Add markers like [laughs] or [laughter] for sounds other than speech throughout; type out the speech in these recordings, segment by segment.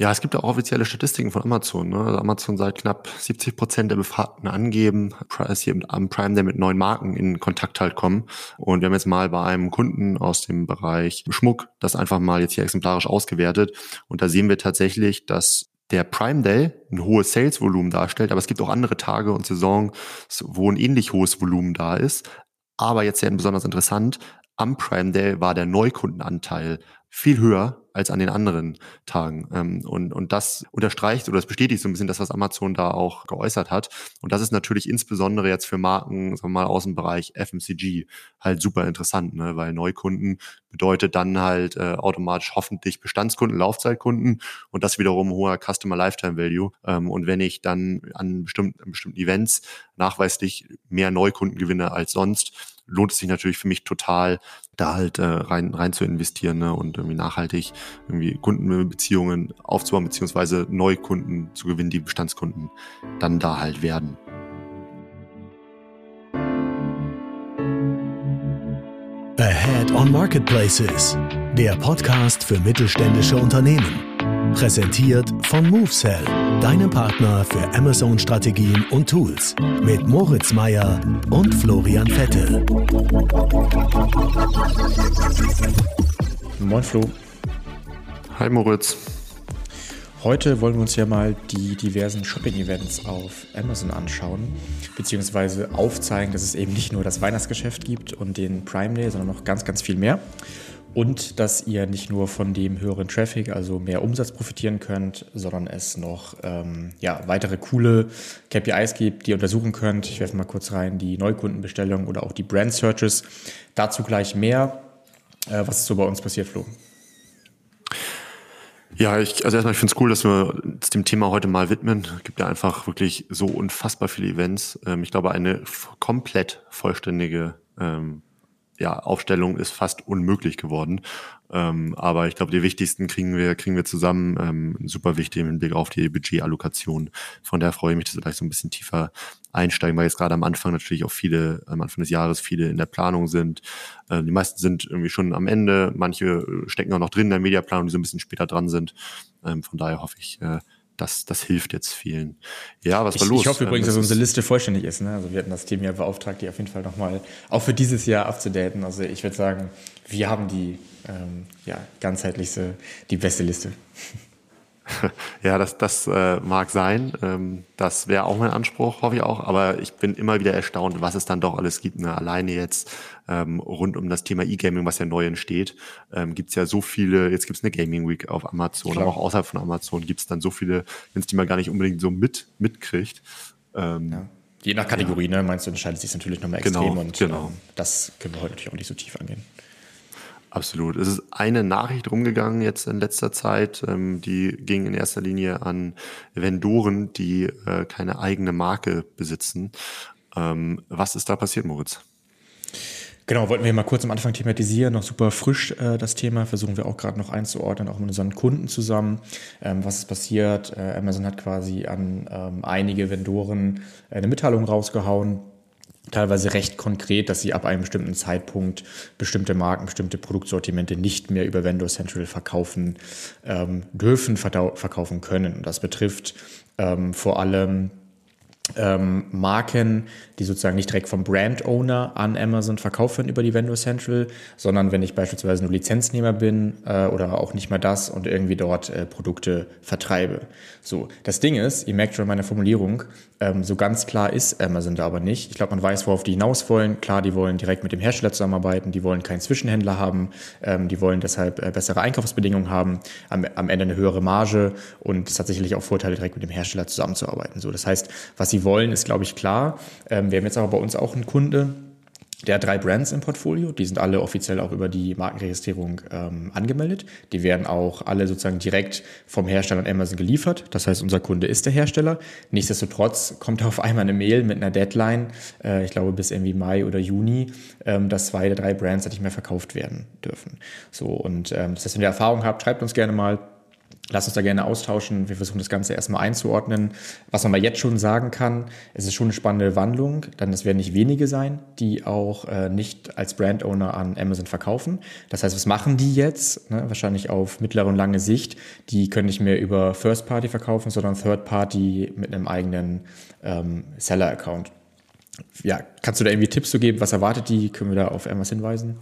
Ja, es gibt auch offizielle Statistiken von Amazon. Ne? Also Amazon seit knapp 70 Prozent der Befragten angeben, dass sie am Prime Day mit neuen Marken in Kontakt halt kommen. Und wir haben jetzt mal bei einem Kunden aus dem Bereich Schmuck das einfach mal jetzt hier exemplarisch ausgewertet. Und da sehen wir tatsächlich, dass der Prime Day ein hohes Sales-Volumen darstellt, aber es gibt auch andere Tage und Saisons, wo ein ähnlich hohes Volumen da ist. Aber jetzt sehr besonders interessant, am Prime Day war der Neukundenanteil viel höher als an den anderen Tagen. Ähm, und, und das unterstreicht oder das bestätigt so ein bisschen das, was Amazon da auch geäußert hat. Und das ist natürlich insbesondere jetzt für Marken, sagen wir mal, aus dem Bereich FMCG halt super interessant, ne? weil Neukunden bedeutet dann halt äh, automatisch hoffentlich Bestandskunden, Laufzeitkunden und das wiederum hoher Customer Lifetime Value. Ähm, und wenn ich dann an bestimmten, an bestimmten Events nachweislich mehr Neukunden gewinne als sonst, lohnt es sich natürlich für mich total, da halt äh, rein, rein zu investieren ne? und irgendwie nachhaltig irgendwie Kundenbeziehungen aufzubauen, beziehungsweise Neukunden zu gewinnen, die Bestandskunden dann da halt werden. Ahead on Marketplaces, der Podcast für mittelständische Unternehmen. Präsentiert von MoveSell, deinem Partner für Amazon-Strategien und Tools. Mit Moritz Meyer und Florian Vettel. Moin Flo. Hi Moritz. Heute wollen wir uns ja mal die diversen Shopping-Events auf Amazon anschauen, beziehungsweise aufzeigen, dass es eben nicht nur das Weihnachtsgeschäft gibt und den Prime Day, sondern noch ganz, ganz viel mehr und dass ihr nicht nur von dem höheren Traffic, also mehr Umsatz profitieren könnt, sondern es noch ähm, ja, weitere coole KPIs gibt, die ihr untersuchen könnt. Ich werfe mal kurz rein die Neukundenbestellung oder auch die Brand Searches. Dazu gleich mehr. Äh, was ist so bei uns passiert, Flo? Ja, ich, also erstmal, ich finde es cool, dass wir uns dem Thema heute mal widmen. Es gibt ja einfach wirklich so unfassbar viele Events. Ähm, ich glaube, eine komplett vollständige ähm, ja, Aufstellung ist fast unmöglich geworden. Ähm, aber ich glaube, die wichtigsten kriegen wir, kriegen wir zusammen. Ähm, super wichtig im Hinblick auf die Budgetallokation. Von daher freue ich mich, dass wir gleich so ein bisschen tiefer einsteigen, weil jetzt gerade am Anfang natürlich auch viele, am Anfang des Jahres viele in der Planung sind. Äh, die meisten sind irgendwie schon am Ende. Manche stecken auch noch drin in der Mediaplanung, die so ein bisschen später dran sind. Ähm, von daher hoffe ich, äh, das, das hilft jetzt vielen. Ja, was war ich, los? Ich hoffe übrigens, dass unsere Liste vollständig ist. Ne? Also wir hatten das Team ja beauftragt, die auf jeden Fall nochmal auch für dieses Jahr abzudaten. Also ich würde sagen, wir haben die ähm, ja, ganzheitlichste, die beste Liste. [laughs] Ja, das, das äh, mag sein. Ähm, das wäre auch mein Anspruch, hoffe ich auch. Aber ich bin immer wieder erstaunt, was es dann doch alles gibt. Ne? Alleine jetzt ähm, rund um das Thema E-Gaming, was ja neu entsteht, ähm, gibt es ja so viele, jetzt gibt es eine Gaming Week auf Amazon, Klar. aber auch außerhalb von Amazon gibt es dann so viele, wenn es die man gar nicht unbedingt so mit mitkriegt. Ähm, ja. Je nach Kategorie, ja. ne, meinst du, entscheidet sich natürlich nochmal genau, extrem genau, und genau. Ähm, das können wir heute natürlich auch nicht so tief angehen. Absolut. Es ist eine Nachricht rumgegangen jetzt in letzter Zeit, ähm, die ging in erster Linie an Vendoren, die äh, keine eigene Marke besitzen. Ähm, was ist da passiert, Moritz? Genau, wollten wir mal kurz am Anfang thematisieren, noch super frisch äh, das Thema, versuchen wir auch gerade noch einzuordnen, auch mit unseren Kunden zusammen. Ähm, was ist passiert? Äh, Amazon hat quasi an ähm, einige Vendoren eine Mitteilung rausgehauen, teilweise recht konkret, dass sie ab einem bestimmten Zeitpunkt bestimmte Marken, bestimmte Produktsortimente nicht mehr über Vendor Central verkaufen ähm, dürfen, verkaufen können. Und das betrifft ähm, vor allem ähm, Marken, die sozusagen nicht direkt vom Brand Owner an Amazon verkauft werden über die Vendor Central, sondern wenn ich beispielsweise nur Lizenznehmer bin äh, oder auch nicht mal das und irgendwie dort äh, Produkte vertreibe. So, das Ding ist, ihr merkt schon meine Formulierung, ähm, so ganz klar ist Amazon da aber nicht. Ich glaube, man weiß, worauf die hinaus wollen. Klar, die wollen direkt mit dem Hersteller zusammenarbeiten, die wollen keinen Zwischenhändler haben, ähm, die wollen deshalb äh, bessere Einkaufsbedingungen haben, am, am Ende eine höhere Marge und es hat sicherlich auch Vorteile, direkt mit dem Hersteller zusammenzuarbeiten. So, das heißt, was sie wollen, ist, glaube ich, klar. Ähm, wir haben jetzt aber bei uns auch einen Kunde, der hat drei Brands im Portfolio. Die sind alle offiziell auch über die Markenregistrierung ähm, angemeldet. Die werden auch alle sozusagen direkt vom Hersteller an Amazon geliefert. Das heißt, unser Kunde ist der Hersteller. Nichtsdestotrotz kommt auf einmal eine Mail mit einer Deadline, äh, ich glaube bis irgendwie Mai oder Juni, ähm, dass zwei der drei Brands nicht mehr verkauft werden dürfen. So und ähm, das heißt, wenn ihr Erfahrung habt, schreibt uns gerne mal Lass uns da gerne austauschen. Wir versuchen das Ganze erstmal einzuordnen. Was man mal jetzt schon sagen kann, es ist schon eine spannende Wandlung, dann es werden nicht wenige sein, die auch äh, nicht als Brand Owner an Amazon verkaufen. Das heißt, was machen die jetzt? Ne? Wahrscheinlich auf mittlere und lange Sicht. Die können nicht mehr über First Party verkaufen, sondern Third Party mit einem eigenen ähm, Seller-Account. Ja, kannst du da irgendwie Tipps zu geben? Was erwartet die? Können wir da auf irgendwas hinweisen?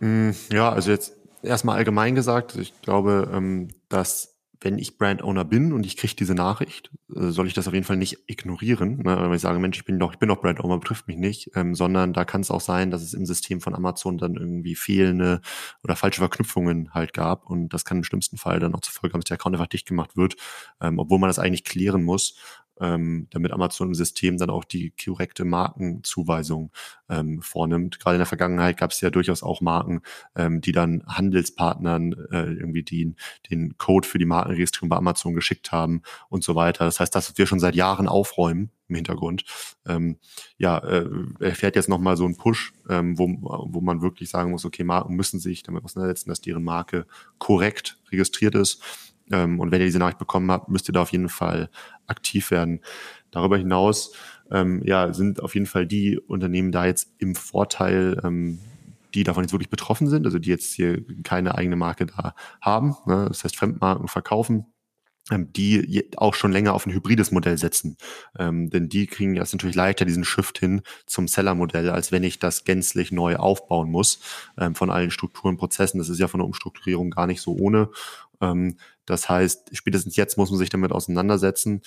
Mm, ja, also jetzt erstmal allgemein gesagt, ich glaube, ähm, dass wenn ich Brand Owner bin und ich kriege diese Nachricht, äh, soll ich das auf jeden Fall nicht ignorieren, ne? weil ich sage, Mensch, ich bin doch, ich bin doch Brand Owner, betrifft mich nicht, ähm, sondern da kann es auch sein, dass es im System von Amazon dann irgendwie fehlende oder falsche Verknüpfungen halt gab und das kann im schlimmsten Fall dann auch zur Folge haben, dass der Account einfach dicht gemacht wird, ähm, obwohl man das eigentlich klären muss ähm, damit Amazon im System dann auch die korrekte Markenzuweisung ähm, vornimmt. Gerade in der Vergangenheit gab es ja durchaus auch Marken, ähm, die dann Handelspartnern äh, irgendwie den, den Code für die Markenregistrierung bei Amazon geschickt haben und so weiter. Das heißt, das wir schon seit Jahren aufräumen im Hintergrund. Ähm, ja, äh, erfährt jetzt nochmal so einen Push, ähm, wo, wo man wirklich sagen muss, okay, Marken müssen sich damit auseinandersetzen, dass deren Marke korrekt registriert ist. Ähm, und wenn ihr diese Nachricht bekommen habt, müsst ihr da auf jeden Fall aktiv werden. Darüber hinaus ähm, ja, sind auf jeden Fall die Unternehmen da jetzt im Vorteil, ähm, die davon jetzt wirklich betroffen sind, also die jetzt hier keine eigene Marke da haben, ne? das heißt Fremdmarken verkaufen, ähm, die auch schon länger auf ein hybrides Modell setzen. Ähm, denn die kriegen jetzt natürlich leichter diesen Shift hin zum Seller-Modell, als wenn ich das gänzlich neu aufbauen muss ähm, von allen Strukturen, Prozessen. Das ist ja von der Umstrukturierung gar nicht so ohne. Ähm, das heißt, spätestens jetzt muss man sich damit auseinandersetzen.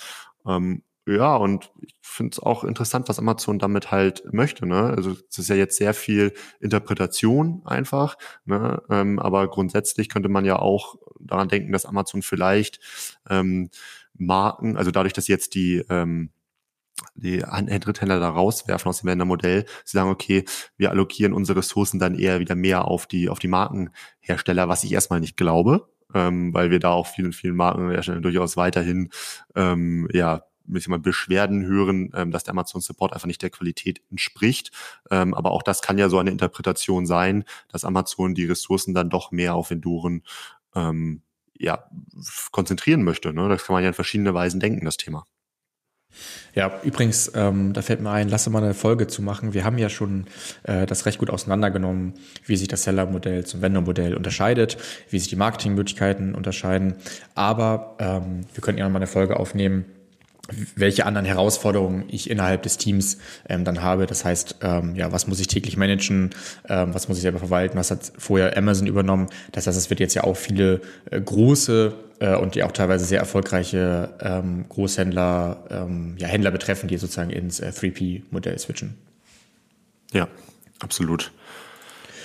Ähm, ja, und ich finde es auch interessant, was Amazon damit halt möchte. Ne? Also es ist ja jetzt sehr viel Interpretation einfach, ne? ähm, aber grundsätzlich könnte man ja auch daran denken, dass Amazon vielleicht ähm, Marken, also dadurch, dass jetzt die ähm, die Dritthändler da rauswerfen aus dem Vendor-Modell, sie sagen, okay, wir allokieren unsere Ressourcen dann eher wieder mehr auf die, auf die Markenhersteller, was ich erstmal nicht glaube, ähm, weil wir da auch vielen, vielen Markenherstellern durchaus weiterhin ähm, ja bisschen mal Beschwerden hören, ähm, dass der Amazon Support einfach nicht der Qualität entspricht. Ähm, aber auch das kann ja so eine Interpretation sein, dass Amazon die Ressourcen dann doch mehr auf Enduren ähm, ja, konzentrieren möchte. Ne? Das kann man ja in verschiedene Weisen denken, das Thema. Ja, übrigens, ähm, da fällt mir ein, lasse mal eine Folge zu machen. Wir haben ja schon äh, das recht gut auseinandergenommen, wie sich das Seller-Modell zum Vendor-Modell unterscheidet, wie sich die Marketingmöglichkeiten unterscheiden. Aber ähm, wir könnten ja noch mal eine Folge aufnehmen, welche anderen Herausforderungen ich innerhalb des Teams ähm, dann habe. Das heißt, ähm, ja, was muss ich täglich managen, ähm, was muss ich selber verwalten, was hat vorher Amazon übernommen. Das heißt, es wird jetzt ja auch viele äh, große äh, und die auch teilweise sehr erfolgreiche ähm, Großhändler, ähm, ja, Händler betreffen, die sozusagen ins äh, 3P-Modell switchen. Ja, absolut.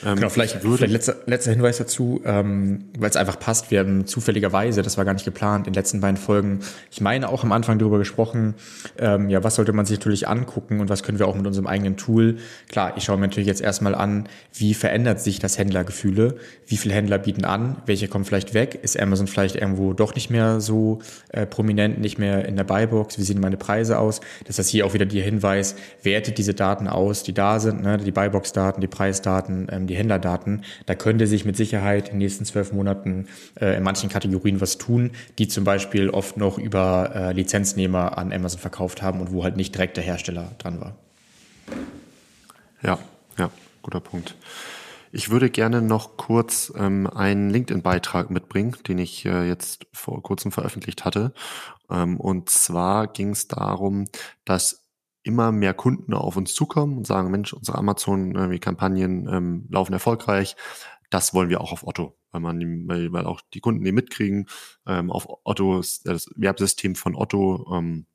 Ähm, genau, vielleicht, vielleicht letzter, letzter Hinweis dazu, ähm, weil es einfach passt. Wir haben zufälligerweise, das war gar nicht geplant, in den letzten beiden Folgen, ich meine auch am Anfang darüber gesprochen, ähm, ja, was sollte man sich natürlich angucken und was können wir auch mit unserem eigenen Tool. Klar, ich schaue mir natürlich jetzt erstmal an, wie verändert sich das Händlergefühle, wie viele Händler bieten an, welche kommen vielleicht weg, ist Amazon vielleicht irgendwo doch nicht mehr so äh, prominent, nicht mehr in der Buybox, wie sehen meine Preise aus. Das heißt hier auch wieder der Hinweis, wertet diese Daten aus, die da sind, ne, die Buybox-Daten, die Preisdaten, ähm, die Händlerdaten. Da könnte sich mit Sicherheit in den nächsten zwölf Monaten äh, in manchen Kategorien was tun, die zum Beispiel oft noch über äh, Lizenznehmer an Amazon verkauft haben und wo halt nicht direkt der Hersteller dran war. Ja, ja, guter Punkt. Ich würde gerne noch kurz ähm, einen LinkedIn-Beitrag mitbringen, den ich äh, jetzt vor kurzem veröffentlicht hatte. Ähm, und zwar ging es darum, dass immer mehr Kunden auf uns zukommen und sagen, Mensch, unsere Amazon-Kampagnen ähm, laufen erfolgreich. Das wollen wir auch auf Otto, weil man, weil, weil auch die Kunden die mitkriegen. Ähm, auf Otto, das Werbsystem von Otto ähm,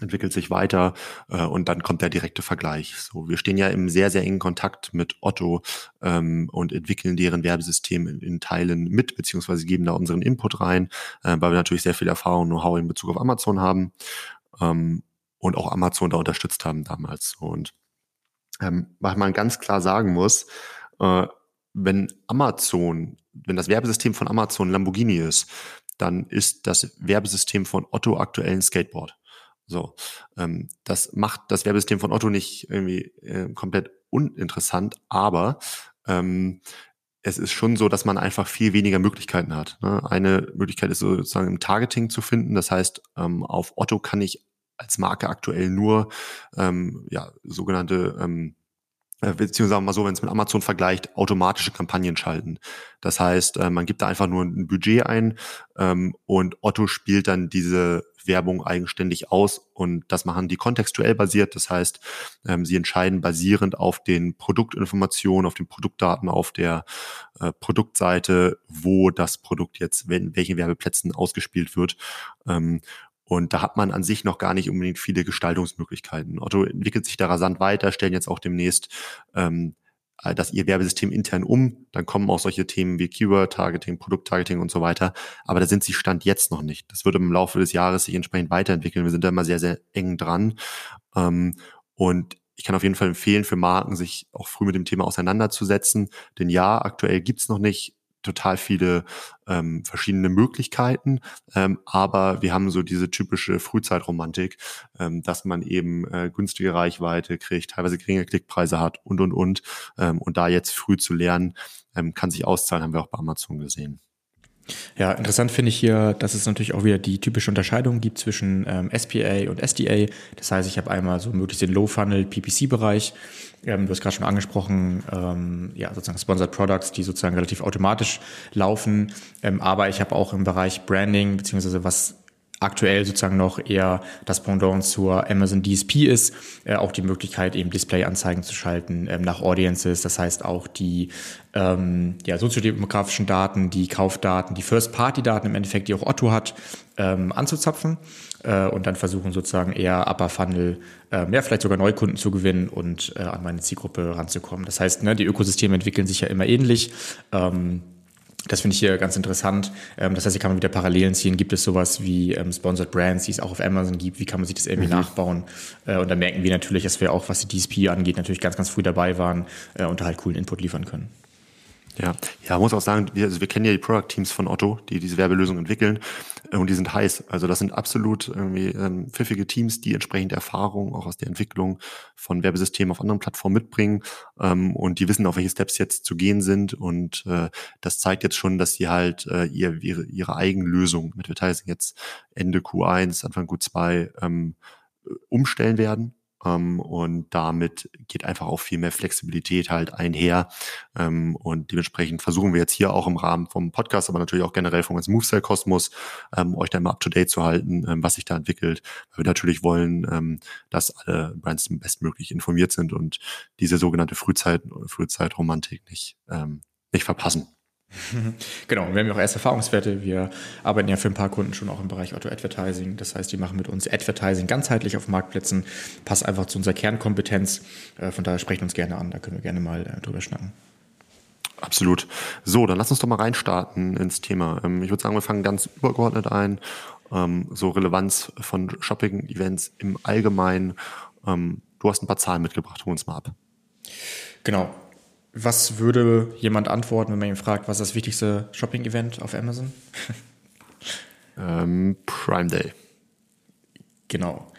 entwickelt sich weiter äh, und dann kommt der direkte Vergleich. So, wir stehen ja im sehr, sehr engen Kontakt mit Otto ähm, und entwickeln deren Werbesystem in, in Teilen mit, beziehungsweise geben da unseren Input rein, äh, weil wir natürlich sehr viel Erfahrung Know-how in Bezug auf Amazon haben. Ähm, und auch Amazon da unterstützt haben damals. Und ähm, was man ganz klar sagen muss, äh, wenn Amazon, wenn das Werbesystem von Amazon Lamborghini ist, dann ist das Werbesystem von Otto aktuell ein Skateboard. So, ähm, das macht das Werbesystem von Otto nicht irgendwie äh, komplett uninteressant, aber ähm, es ist schon so, dass man einfach viel weniger Möglichkeiten hat. Ne? Eine Möglichkeit ist sozusagen im Targeting zu finden. Das heißt, ähm, auf Otto kann ich als Marke aktuell nur ähm, ja, sogenannte ähm, äh, beziehungsweise wir mal so, wenn es mit Amazon vergleicht, automatische Kampagnen schalten. Das heißt, äh, man gibt da einfach nur ein Budget ein ähm, und Otto spielt dann diese Werbung eigenständig aus und das machen die kontextuell basiert. Das heißt, ähm, sie entscheiden basierend auf den Produktinformationen, auf den Produktdaten auf der äh, Produktseite, wo das Produkt jetzt, in welchen Werbeplätzen ausgespielt wird. Ähm, und da hat man an sich noch gar nicht unbedingt viele Gestaltungsmöglichkeiten. Otto entwickelt sich da rasant weiter, stellen jetzt auch demnächst ähm, das ihr Werbesystem intern um. Dann kommen auch solche Themen wie Keyword-Targeting, Produkt-Targeting und so weiter. Aber da sind sie Stand jetzt noch nicht. Das wird im Laufe des Jahres sich entsprechend weiterentwickeln. Wir sind da immer sehr, sehr eng dran. Ähm, und ich kann auf jeden Fall empfehlen, für Marken sich auch früh mit dem Thema auseinanderzusetzen. Denn ja, aktuell gibt's noch nicht total viele ähm, verschiedene Möglichkeiten, ähm, aber wir haben so diese typische Frühzeitromantik, ähm, dass man eben äh, günstige Reichweite kriegt, teilweise geringe Klickpreise hat und und und ähm, und da jetzt früh zu lernen, ähm, kann sich auszahlen, haben wir auch bei Amazon gesehen. Ja, interessant finde ich hier, dass es natürlich auch wieder die typische Unterscheidung gibt zwischen ähm, SPA und SDA. Das heißt, ich habe einmal so möglichst den Low-Funnel PPC-Bereich. Ähm, du hast gerade schon angesprochen, ähm, ja, sozusagen Sponsored Products, die sozusagen relativ automatisch laufen. Ähm, aber ich habe auch im Bereich Branding, beziehungsweise was aktuell sozusagen noch eher das Pendant zur Amazon DSP ist, äh, auch die Möglichkeit, eben Display-Anzeigen zu schalten ähm, nach Audiences. Das heißt auch die ähm, ja, soziodemografischen Daten, die Kaufdaten, die First-Party-Daten im Endeffekt, die auch Otto hat, ähm, anzuzapfen äh, und dann versuchen sozusagen eher Upper Funnel, äh, ja, vielleicht sogar Neukunden zu gewinnen und äh, an meine Zielgruppe ranzukommen. Das heißt, ne, die Ökosysteme entwickeln sich ja immer ähnlich. Ähm, das finde ich hier ganz interessant. Ähm, das heißt, hier kann man wieder Parallelen ziehen. Gibt es sowas wie ähm, Sponsored Brands, die es auch auf Amazon gibt? Wie kann man sich das irgendwie mhm. nachbauen? Äh, und da merken wir natürlich, dass wir auch, was die DSP angeht, natürlich ganz, ganz früh dabei waren äh, und da halt coolen Input liefern können. Ja, ja, muss auch sagen, wir, also wir kennen ja die Product Teams von Otto, die diese Werbelösung entwickeln äh, und die sind heiß. Also das sind absolut irgendwie ähm, pfiffige Teams, die entsprechend Erfahrung auch aus der Entwicklung von Werbesystemen auf anderen Plattformen mitbringen ähm, und die wissen, auf welche Steps jetzt zu gehen sind und äh, das zeigt jetzt schon, dass sie halt äh, ihr, ihre, ihre Eigenlösung mit Advertising jetzt Ende Q1, Anfang Q2 ähm, umstellen werden ähm, und damit geht einfach auch viel mehr Flexibilität halt einher. Ähm, und dementsprechend versuchen wir jetzt hier auch im Rahmen vom Podcast, aber natürlich auch generell vom ganzen MoveCell Kosmos, ähm, euch da immer up to date zu halten, ähm, was sich da entwickelt. Weil wir natürlich wollen, ähm, dass alle Brands bestmöglich informiert sind und diese sogenannte Frühzeit, Frühzeitromantik nicht, ähm, nicht verpassen. [laughs] Genau, wir haben ja auch erste Erfahrungswerte. Wir arbeiten ja für ein paar Kunden schon auch im Bereich Auto-Advertising. Das heißt, die machen mit uns Advertising ganzheitlich auf Marktplätzen, passt einfach zu unserer Kernkompetenz. Äh, von daher sprechen uns gerne an, da können wir gerne mal äh, drüber schnacken. Absolut. So, dann lass uns doch mal reinstarten ins Thema. Ähm, ich würde sagen, wir fangen ganz übergeordnet ein. Ähm, so Relevanz von Shopping-Events im Allgemeinen. Ähm, du hast ein paar Zahlen mitgebracht, hol uns mal ab. Genau. Was würde jemand antworten, wenn man ihn fragt, was ist das wichtigste Shopping-Event auf Amazon? [laughs] ähm, Prime Day. Genau.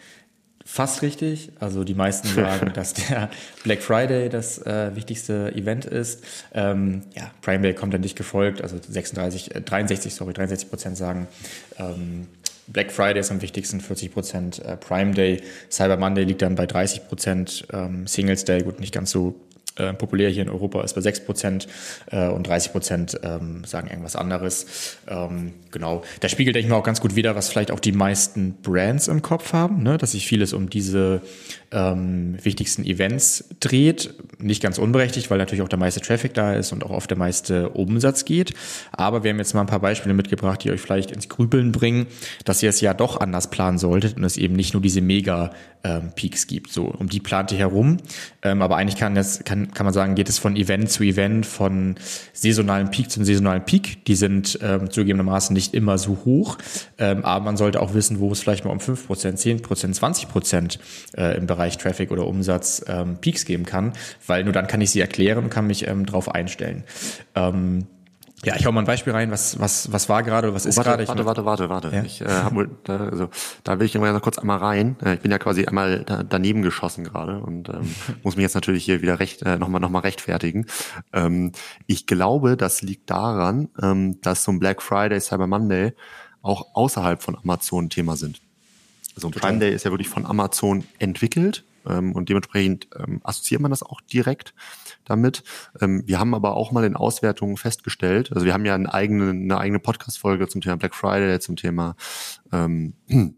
Fast richtig. Also die meisten sagen, [laughs] dass der Black Friday das äh, wichtigste Event ist. Ähm, ja, Prime Day kommt dann nicht gefolgt. Also 36, äh, 63, sorry, 63 Prozent sagen, ähm, Black Friday ist am wichtigsten, 40 Prozent. Äh, Prime Day, Cyber Monday liegt dann bei 30 Prozent. Ähm, Singles Day, gut, nicht ganz so äh, populär hier in Europa ist bei 6 Prozent äh, und 30 Prozent ähm, sagen irgendwas anderes. Ähm, genau, da spiegelt, denke ich mal, auch ganz gut wider, was vielleicht auch die meisten Brands im Kopf haben, ne? dass sich vieles um diese ähm, wichtigsten Events dreht. Nicht ganz unberechtigt, weil natürlich auch der meiste Traffic da ist und auch oft der meiste Umsatz geht. Aber wir haben jetzt mal ein paar Beispiele mitgebracht, die euch vielleicht ins Grübeln bringen, dass ihr es ja doch anders planen solltet und es eben nicht nur diese Mega-Peaks ähm, gibt. So, um die plant ihr herum. Ähm, aber eigentlich kann, das, kann, kann man sagen, geht es von Event zu Event, von saisonalen Peak zum saisonalen Peak. Die sind ähm, zugegebenermaßen nicht immer so hoch. Ähm, aber man sollte auch wissen, wo es vielleicht mal um 5%, 10%, 20% äh, im Bereich Bereich Traffic oder Umsatz ähm, Peaks geben kann, weil nur dann kann ich sie erklären und kann mich ähm, darauf einstellen. Ähm, Ja, ich hau mal ein Beispiel rein. Was, was, was war gerade oder was oh, ist gerade? Warte, warte, warte, warte, warte. Ja? Ich, äh, hab, da, also, da will ich immer noch kurz einmal rein. Äh, ich bin ja quasi einmal da, daneben geschossen gerade und ähm, [laughs] muss mich jetzt natürlich hier wieder recht, äh, nochmal noch mal rechtfertigen. Ähm, ich glaube, das liegt daran, ähm, dass so ein Black Friday, Cyber Monday auch außerhalb von Amazon Thema sind. Also ein Prime Day ist ja wirklich von Amazon entwickelt ähm, und dementsprechend ähm, assoziiert man das auch direkt damit. Ähm, wir haben aber auch mal in Auswertungen festgestellt, also wir haben ja eine eigene, eine eigene Podcast-Folge zum Thema Black Friday, zum Thema ähm, [clears throat]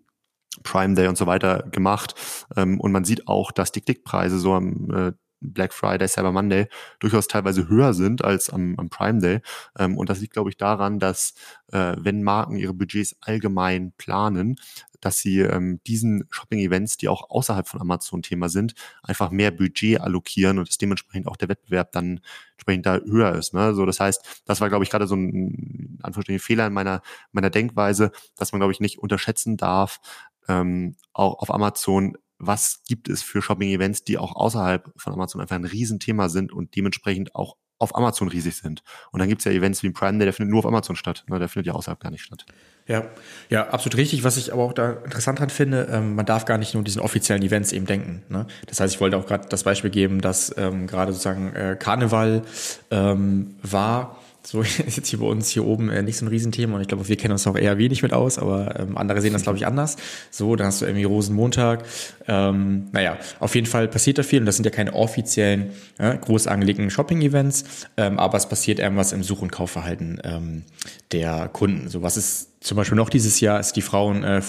Prime Day und so weiter gemacht. Ähm, und man sieht auch, dass die Klickpreise so am äh, Black Friday, Cyber Monday durchaus teilweise höher sind als am, am Prime Day. Ähm, und das liegt, glaube ich, daran, dass äh, wenn Marken ihre Budgets allgemein planen, dass sie ähm, diesen Shopping-Events, die auch außerhalb von Amazon Thema sind, einfach mehr Budget allokieren und dass dementsprechend auch der Wettbewerb dann entsprechend da höher ist. Ne? So, das heißt, das war, glaube ich, gerade so ein Anführungsstrichen Fehler in meiner, meiner Denkweise, dass man, glaube ich, nicht unterschätzen darf, ähm, auch auf Amazon was gibt es für Shopping-Events, die auch außerhalb von Amazon einfach ein Riesenthema sind und dementsprechend auch auf Amazon riesig sind. Und dann gibt es ja Events wie Prime Day, der findet nur auf Amazon statt. Ne? Der findet ja außerhalb gar nicht statt. Ja, ja, absolut richtig. Was ich aber auch da interessant dran finde, ähm, man darf gar nicht nur diesen offiziellen Events eben denken. Ne? Das heißt, ich wollte auch gerade das Beispiel geben, dass ähm, gerade sozusagen äh, Karneval ähm, war so ist [laughs] jetzt hier bei uns hier oben äh, nicht so ein Riesenthema und ich glaube, wir kennen uns auch eher wenig mit aus, aber ähm, andere sehen das, glaube ich, anders. So, dann hast du irgendwie Rosenmontag. Ähm, naja, auf jeden Fall passiert da viel und das sind ja keine offiziellen, äh, groß angelegten Shopping-Events, ähm, aber es passiert irgendwas im Such- und Kaufverhalten ähm, der Kunden. So, was ist zum Beispiel noch dieses Jahr ist die Frauen äh.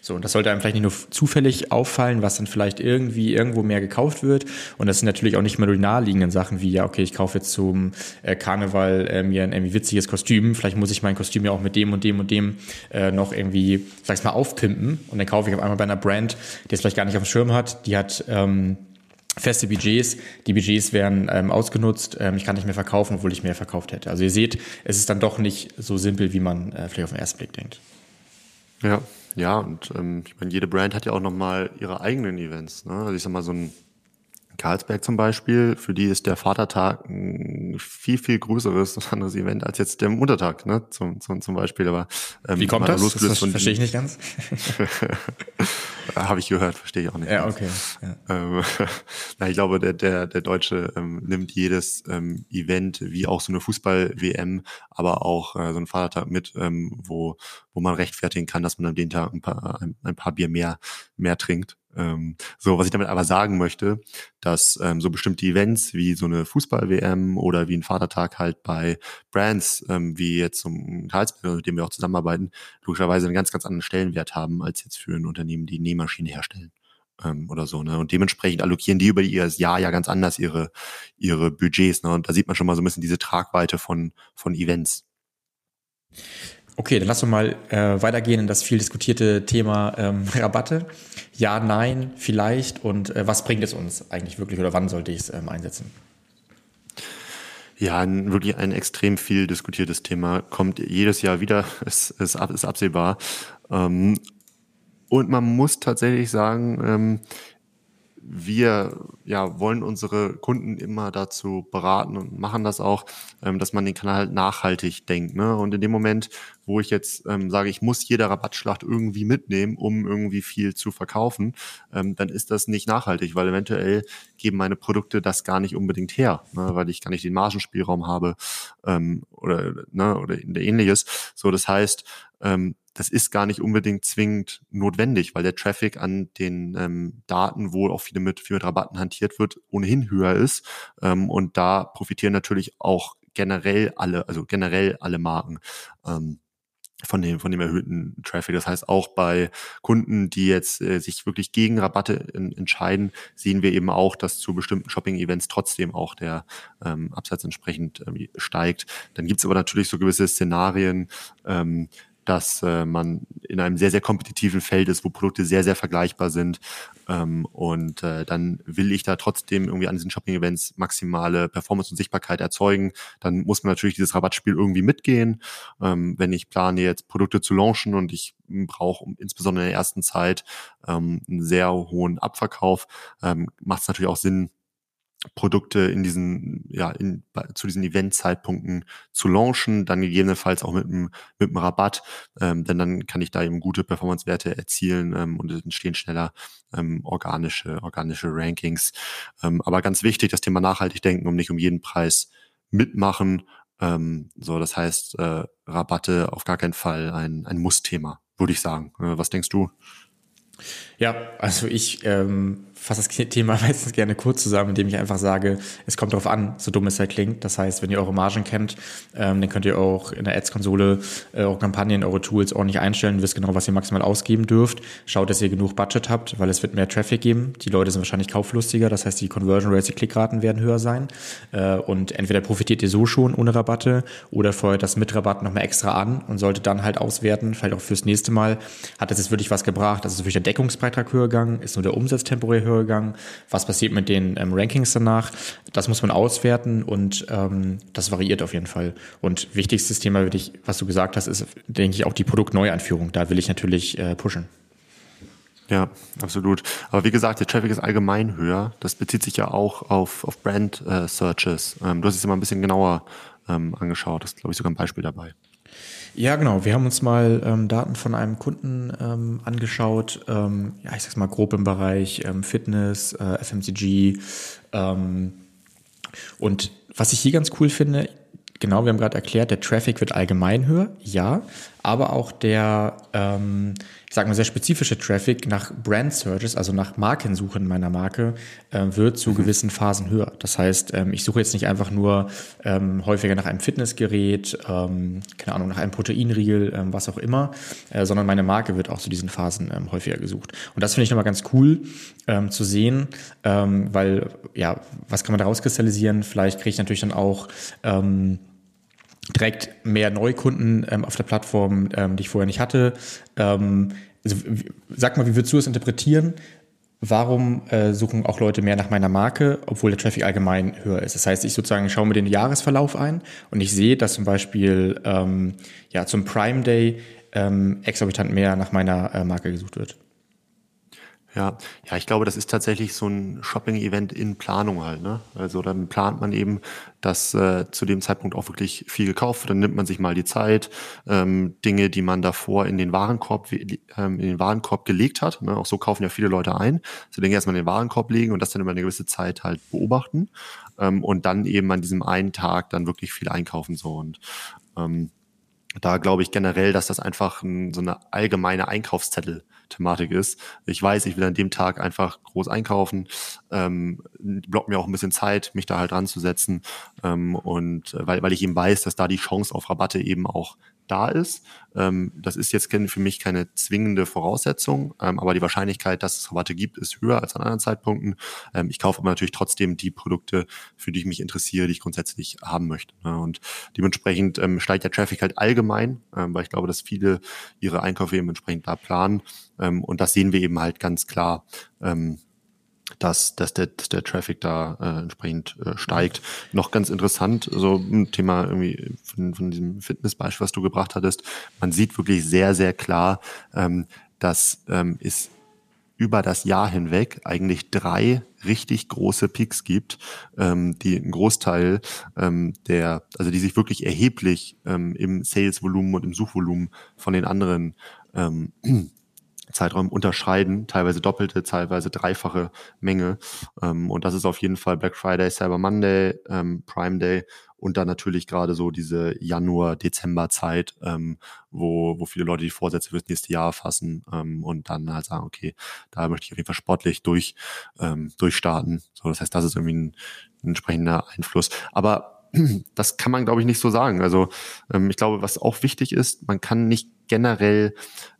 So, und das sollte einem vielleicht nicht nur zufällig auffallen, was dann vielleicht irgendwie irgendwo mehr gekauft wird. Und das sind natürlich auch nicht mehr nur die naheliegenden Sachen wie, ja, okay, ich kaufe jetzt zum äh, Karneval äh, mir ein irgendwie witziges Kostüm. Vielleicht muss ich mein Kostüm ja auch mit dem und dem und dem äh, noch irgendwie, sag's mal, aufpimpen. Und dann kaufe ich auf einmal bei einer Brand, die es vielleicht gar nicht auf dem Schirm hat, die hat ähm, feste Budgets. Die Budgets werden ähm, ausgenutzt. Ähm, ich kann nicht mehr verkaufen, obwohl ich mehr verkauft hätte. Also ihr seht, es ist dann doch nicht so simpel, wie man äh, vielleicht auf den ersten Blick denkt. Ja, ja, und ähm, ich meine, jede Brand hat ja auch nochmal ihre eigenen Events. Ne? Also ich sag mal, so ein Karlsberg zum Beispiel, für die ist der Vatertag ein viel, viel größeres [laughs] anderes Event als jetzt der Muttertag, ne, zum, zum, zum Beispiel. Aber ähm, Wie kommt das? das, verstehe ich nicht ganz. [laughs] Habe ich gehört, verstehe ich auch nicht. Ja, okay. Ja. Ähm, [laughs] na, ich glaube, der, der, der Deutsche ähm, nimmt jedes ähm, Event, wie auch so eine Fußball-WM, aber auch äh, so ein Vatertag mit, ähm, wo, wo man rechtfertigen kann, dass man an den Tag ein paar, ein, ein paar Bier mehr, mehr trinkt. Ähm, so, was ich damit aber sagen möchte, dass ähm, so bestimmte Events wie so eine Fußball-WM oder wie ein Vatertag halt bei Brands ähm, wie jetzt zum Karlsberg, mit dem wir auch zusammenarbeiten, logischerweise einen ganz, ganz anderen Stellenwert haben als jetzt für ein Unternehmen, die Nähmaschine herstellen ähm, oder so. Ne? Und dementsprechend allokieren die über ihr Jahr ja ganz anders ihre, ihre Budgets. Ne? Und da sieht man schon mal so ein bisschen diese Tragweite von, von Events. Okay, dann lass uns mal äh, weitergehen in das viel diskutierte Thema ähm, [laughs] Rabatte. Ja, nein, vielleicht und äh, was bringt es uns eigentlich wirklich oder wann sollte ich es ähm, einsetzen? Ja, wirklich ein extrem viel diskutiertes Thema. Kommt jedes Jahr wieder, [laughs] ist, ist, ist absehbar. Ähm, und man muss tatsächlich sagen, ähm, wir ja, wollen unsere Kunden immer dazu beraten und machen das auch, ähm, dass man den Kanal halt nachhaltig denkt. Ne? Und in dem Moment, wo ich jetzt ähm, sage, ich muss jede Rabattschlacht irgendwie mitnehmen, um irgendwie viel zu verkaufen, ähm, dann ist das nicht nachhaltig, weil eventuell geben meine Produkte das gar nicht unbedingt her, ne? weil ich gar nicht den Margenspielraum habe ähm, oder, ne, oder ähnliches. So, das heißt, ähm, das ist gar nicht unbedingt zwingend notwendig, weil der Traffic an den ähm, Daten, wo auch viele mit, viel mit Rabatten hantiert wird, ohnehin höher ist. Ähm, und da profitieren natürlich auch generell alle, also generell alle Marken. Ähm, von dem, von dem erhöhten Traffic. Das heißt, auch bei Kunden, die jetzt äh, sich wirklich gegen Rabatte in, entscheiden, sehen wir eben auch, dass zu bestimmten Shopping-Events trotzdem auch der ähm, Absatz entsprechend ähm, steigt. Dann gibt's aber natürlich so gewisse Szenarien, ähm, dass äh, man in einem sehr, sehr kompetitiven Feld ist, wo Produkte sehr, sehr vergleichbar sind. Ähm, und äh, dann will ich da trotzdem irgendwie an diesen Shopping-Events maximale Performance und Sichtbarkeit erzeugen. Dann muss man natürlich dieses Rabattspiel irgendwie mitgehen. Ähm, wenn ich plane, jetzt Produkte zu launchen und ich brauche insbesondere in der ersten Zeit ähm, einen sehr hohen Abverkauf, ähm, macht es natürlich auch Sinn, Produkte in diesen, ja, in, zu diesen Event-Zeitpunkten zu launchen, dann gegebenenfalls auch mit einem, mit einem Rabatt, ähm, denn dann kann ich da eben gute Performance-Werte erzielen ähm, und es entstehen schneller ähm, organische, organische Rankings. Ähm, aber ganz wichtig, das Thema nachhaltig denken und nicht um jeden Preis mitmachen. Ähm, so, das heißt, äh, Rabatte auf gar keinen Fall ein, ein Muss-Thema, würde ich sagen. Äh, was denkst du? Ja, also ich ähm, fasse das [laughs] Thema meistens gerne kurz zusammen, indem ich einfach sage, es kommt darauf an, so dumm es ja klingt. Das heißt, wenn ihr eure Margen kennt, ähm, dann könnt ihr auch in der Ads-Konsole äh, eure Kampagnen, eure Tools ordentlich einstellen, wisst genau, was ihr maximal ausgeben dürft. Schaut, dass ihr genug Budget habt, weil es wird mehr Traffic geben. Die Leute sind wahrscheinlich kauflustiger, das heißt, die Conversion Rates, die Klickraten werden höher sein. Äh, und entweder profitiert ihr so schon ohne Rabatte oder feuert das mit Rabatt nochmal extra an und solltet dann halt auswerten, vielleicht auch fürs nächste Mal, hat das jetzt wirklich was gebracht? Also ist wirklich der Deckungsbeitrag höher gegangen? Ist nur der Umsatz temporär höher gegangen? Was passiert mit den ähm, Rankings danach? Das muss man auswerten und ähm, das variiert auf jeden Fall. Und wichtigstes Thema, ich, was du gesagt hast, ist, denke ich, auch die Produktneueinführung. Da will ich natürlich äh, pushen. Ja, absolut. Aber wie gesagt, der Traffic ist allgemein höher. Das bezieht sich ja auch auf, auf Brand-Searches. Äh, ähm, du hast es immer ein bisschen genauer ähm, angeschaut. Das ist, glaube ich, sogar ein Beispiel dabei. Ja, genau. Wir haben uns mal ähm, Daten von einem Kunden ähm, angeschaut. Ähm, ja, ich sag's mal grob im Bereich ähm, Fitness, äh, FMCG. Ähm, und was ich hier ganz cool finde, genau, wir haben gerade erklärt, der Traffic wird allgemein höher, ja, aber auch der, ähm, ich sage mal, sehr spezifische Traffic nach Brand Searches, also nach Markensuchen meiner Marke, äh, wird zu mhm. gewissen Phasen höher. Das heißt, ähm, ich suche jetzt nicht einfach nur ähm, häufiger nach einem Fitnessgerät, ähm, keine Ahnung, nach einem Proteinriegel, ähm, was auch immer, äh, sondern meine Marke wird auch zu diesen Phasen ähm, häufiger gesucht. Und das finde ich nochmal ganz cool ähm, zu sehen, ähm, weil, ja, was kann man daraus kristallisieren? Vielleicht kriege ich natürlich dann auch ähm, direkt mehr Neukunden ähm, auf der Plattform, ähm, die ich vorher nicht hatte. Ähm, also, sag mal, wie würdest du das interpretieren? Warum äh, suchen auch Leute mehr nach meiner Marke, obwohl der Traffic allgemein höher ist? Das heißt, ich sozusagen schaue mir den Jahresverlauf ein und ich sehe, dass zum Beispiel ähm, ja, zum Prime Day ähm, exorbitant mehr nach meiner äh, Marke gesucht wird. Ja, ja, ich glaube, das ist tatsächlich so ein Shopping-Event in Planung halt. Ne? Also dann plant man eben, dass äh, zu dem Zeitpunkt auch wirklich viel gekauft wird. Dann nimmt man sich mal die Zeit, ähm, Dinge, die man davor in den Warenkorb ähm, in den Warenkorb gelegt hat. Ne? Auch so kaufen ja viele Leute ein. So Dinge erstmal in den Warenkorb legen und das dann über eine gewisse Zeit halt beobachten ähm, und dann eben an diesem einen Tag dann wirklich viel einkaufen so und ähm, da glaube ich generell, dass das einfach ein, so eine allgemeine Einkaufszettel Thematik ist. Ich weiß, ich will an dem Tag einfach groß einkaufen, ähm, block mir auch ein bisschen Zeit, mich da halt ranzusetzen ähm, und äh, weil, weil ich eben weiß, dass da die Chance auf Rabatte eben auch da ist. Ähm, das ist jetzt für mich keine zwingende Voraussetzung, ähm, aber die Wahrscheinlichkeit, dass es Rabatte gibt, ist höher als an anderen Zeitpunkten. Ähm, ich kaufe aber natürlich trotzdem die Produkte, für die ich mich interessiere, die ich grundsätzlich haben möchte. Ne? Und dementsprechend ähm, steigt der Traffic halt allgemein, ähm, weil ich glaube, dass viele ihre Einkäufe eben entsprechend da planen. Ähm, und das sehen wir eben halt ganz klar. Ähm, dass, dass, der, der Traffic da äh, entsprechend äh, steigt. Noch ganz interessant, so ein Thema irgendwie von, von diesem Fitnessbeispiel, was du gebracht hattest. Man sieht wirklich sehr, sehr klar, ähm, dass ähm, es über das Jahr hinweg eigentlich drei richtig große Peaks gibt, ähm, die einen Großteil ähm, der, also die sich wirklich erheblich ähm, im Sales-Volumen und im Suchvolumen von den anderen ähm, Zeitraum unterscheiden, teilweise doppelte, teilweise dreifache Menge. Ähm, und das ist auf jeden Fall Black Friday, Cyber Monday, ähm, Prime Day und dann natürlich gerade so diese Januar-Dezember-Zeit, ähm, wo, wo viele Leute die Vorsätze fürs nächste Jahr fassen ähm, und dann halt sagen, okay, da möchte ich auf jeden Fall sportlich durch, ähm, durchstarten. So, das heißt, das ist irgendwie ein, ein entsprechender Einfluss. Aber [clears throat] das kann man, glaube ich, nicht so sagen. Also ähm, ich glaube, was auch wichtig ist, man kann nicht generell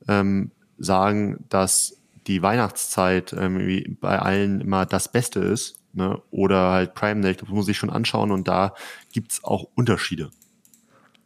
ähm, sagen, dass die Weihnachtszeit ähm, bei allen immer das Beste ist. Ne? Oder halt Prime Day, das muss ich schon anschauen und da gibt's auch Unterschiede.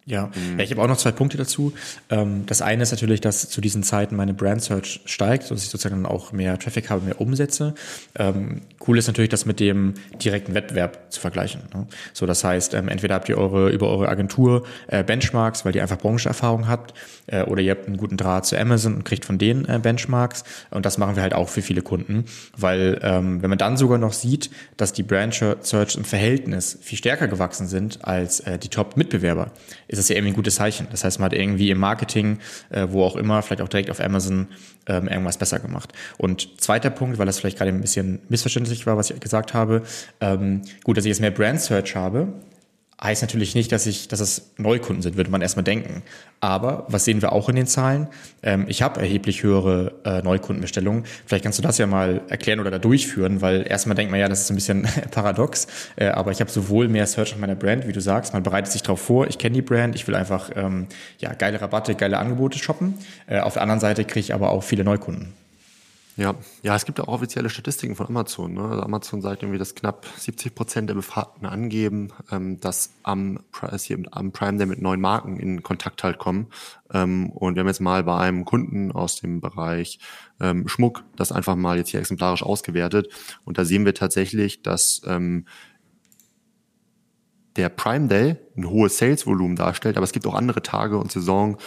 Ja. Mhm. ja, ich habe auch noch zwei Punkte dazu. Ähm, das eine ist natürlich, dass zu diesen Zeiten meine Brand Search steigt, sodass ich sozusagen auch mehr Traffic habe, mehr Umsätze. Ähm, cool ist natürlich, das mit dem direkten Wettbewerb zu vergleichen. Ne? So, das heißt, ähm, entweder habt ihr eure über eure Agentur äh, Benchmarks, weil ihr einfach Branchenerfahrung habt, äh, oder ihr habt einen guten Draht zu Amazon und kriegt von denen äh, Benchmarks. Und das machen wir halt auch für viele Kunden, weil wenn man dann sogar noch sieht, dass die Brand Search im Verhältnis viel stärker gewachsen sind als die Top-Mitbewerber, ist es ja irgendwie ein gutes Zeichen. Das heißt, man hat irgendwie im Marketing, äh, wo auch immer, vielleicht auch direkt auf Amazon, ähm, irgendwas besser gemacht. Und zweiter Punkt, weil das vielleicht gerade ein bisschen missverständlich war, was ich gesagt habe, ähm, gut, dass ich jetzt mehr Brand Search habe, heißt natürlich nicht, dass ich, dass es Neukunden sind, würde man erstmal denken. Aber was sehen wir auch in den Zahlen? Ähm, ich habe erheblich höhere äh, Neukundenbestellungen. Vielleicht kannst du das ja mal erklären oder da durchführen, weil erstmal denkt man ja, das ist ein bisschen [laughs] paradox. Äh, aber ich habe sowohl mehr Search auf meiner Brand, wie du sagst, man bereitet sich darauf vor, ich kenne die Brand, ich will einfach ähm, ja, geile Rabatte, geile Angebote shoppen. Äh, auf der anderen Seite kriege ich aber auch viele Neukunden. Ja, ja, es gibt auch offizielle Statistiken von Amazon. Ne? Also Amazon sagt irgendwie, dass knapp 70 Prozent der Befragten angeben, ähm, dass am, hier am Prime Day mit neuen Marken in Kontakt halt kommen. Ähm, und wir haben jetzt mal bei einem Kunden aus dem Bereich ähm, Schmuck das einfach mal jetzt hier exemplarisch ausgewertet. Und da sehen wir tatsächlich, dass ähm, der Prime Day ein hohes Sales-Volumen darstellt, aber es gibt auch andere Tage und Saisons,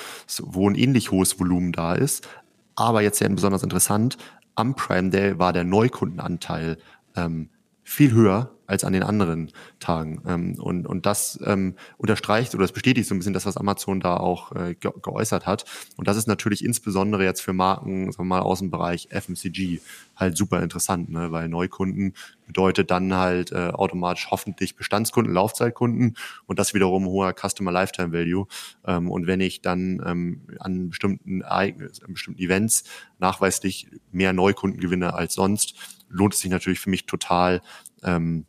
wo ein ähnlich hohes Volumen da ist. Aber jetzt sehr besonders interessant, am Prime Day war der Neukundenanteil ähm, viel höher als an den anderen Tagen. Ähm, und, und das ähm, unterstreicht oder das bestätigt so ein bisschen das, was Amazon da auch äh, ge geäußert hat. Und das ist natürlich insbesondere jetzt für Marken, sagen wir mal, aus dem Bereich FMCG halt super interessant, ne? weil Neukunden bedeutet dann halt äh, automatisch hoffentlich Bestandskunden, Laufzeitkunden und das wiederum hoher Customer Lifetime Value. Ähm, und wenn ich dann ähm, an bestimmten Ereignissen, an bestimmten Events nachweislich mehr Neukunden gewinne als sonst, lohnt es sich natürlich für mich total, ähm,